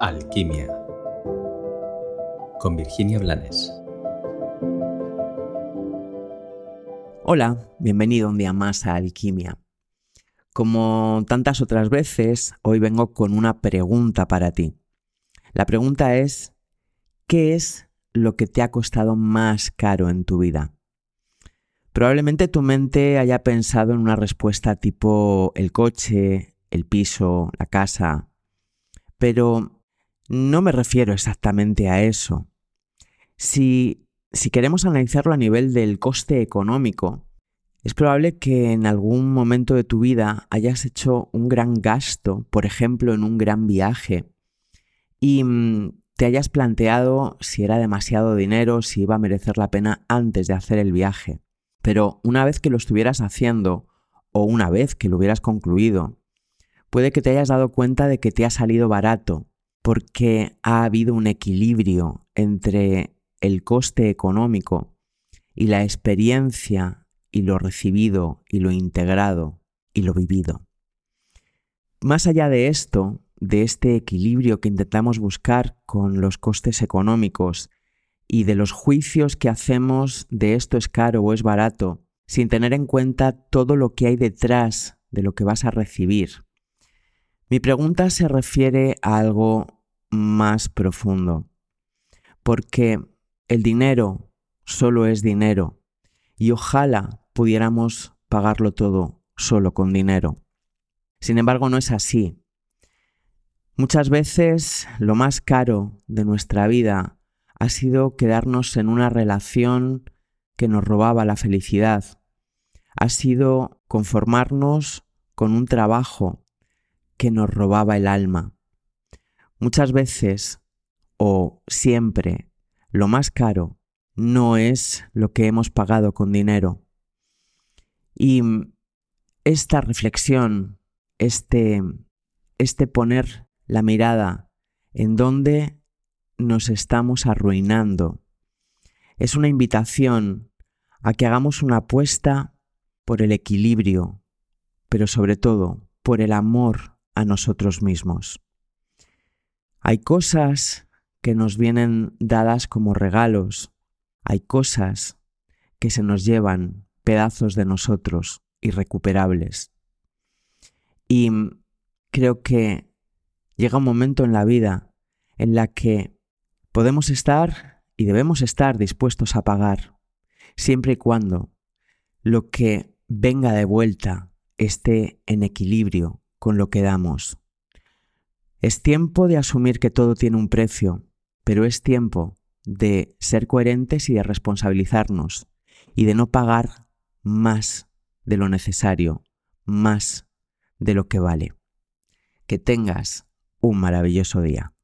Alquimia con Virginia Blanes. Hola, bienvenido un día más a Alquimia. Como tantas otras veces, hoy vengo con una pregunta para ti. La pregunta es, ¿qué es lo que te ha costado más caro en tu vida? Probablemente tu mente haya pensado en una respuesta tipo el coche, el piso, la casa, pero no me refiero exactamente a eso. Si, si queremos analizarlo a nivel del coste económico, es probable que en algún momento de tu vida hayas hecho un gran gasto, por ejemplo, en un gran viaje, y mm, te hayas planteado si era demasiado dinero, si iba a merecer la pena antes de hacer el viaje. Pero una vez que lo estuvieras haciendo, o una vez que lo hubieras concluido, puede que te hayas dado cuenta de que te ha salido barato porque ha habido un equilibrio entre el coste económico y la experiencia y lo recibido y lo integrado y lo vivido. Más allá de esto, de este equilibrio que intentamos buscar con los costes económicos y de los juicios que hacemos de esto es caro o es barato, sin tener en cuenta todo lo que hay detrás de lo que vas a recibir. Mi pregunta se refiere a algo más profundo. Porque el dinero solo es dinero y ojalá pudiéramos pagarlo todo solo con dinero. Sin embargo, no es así. Muchas veces lo más caro de nuestra vida ha sido quedarnos en una relación que nos robaba la felicidad. Ha sido conformarnos con un trabajo que nos robaba el alma. Muchas veces o siempre lo más caro no es lo que hemos pagado con dinero. Y esta reflexión, este, este poner la mirada en dónde nos estamos arruinando, es una invitación a que hagamos una apuesta por el equilibrio, pero sobre todo por el amor a nosotros mismos. Hay cosas que nos vienen dadas como regalos, hay cosas que se nos llevan pedazos de nosotros irrecuperables. Y creo que llega un momento en la vida en la que podemos estar y debemos estar dispuestos a pagar, siempre y cuando lo que venga de vuelta esté en equilibrio con lo que damos. Es tiempo de asumir que todo tiene un precio, pero es tiempo de ser coherentes y de responsabilizarnos y de no pagar más de lo necesario, más de lo que vale. Que tengas un maravilloso día.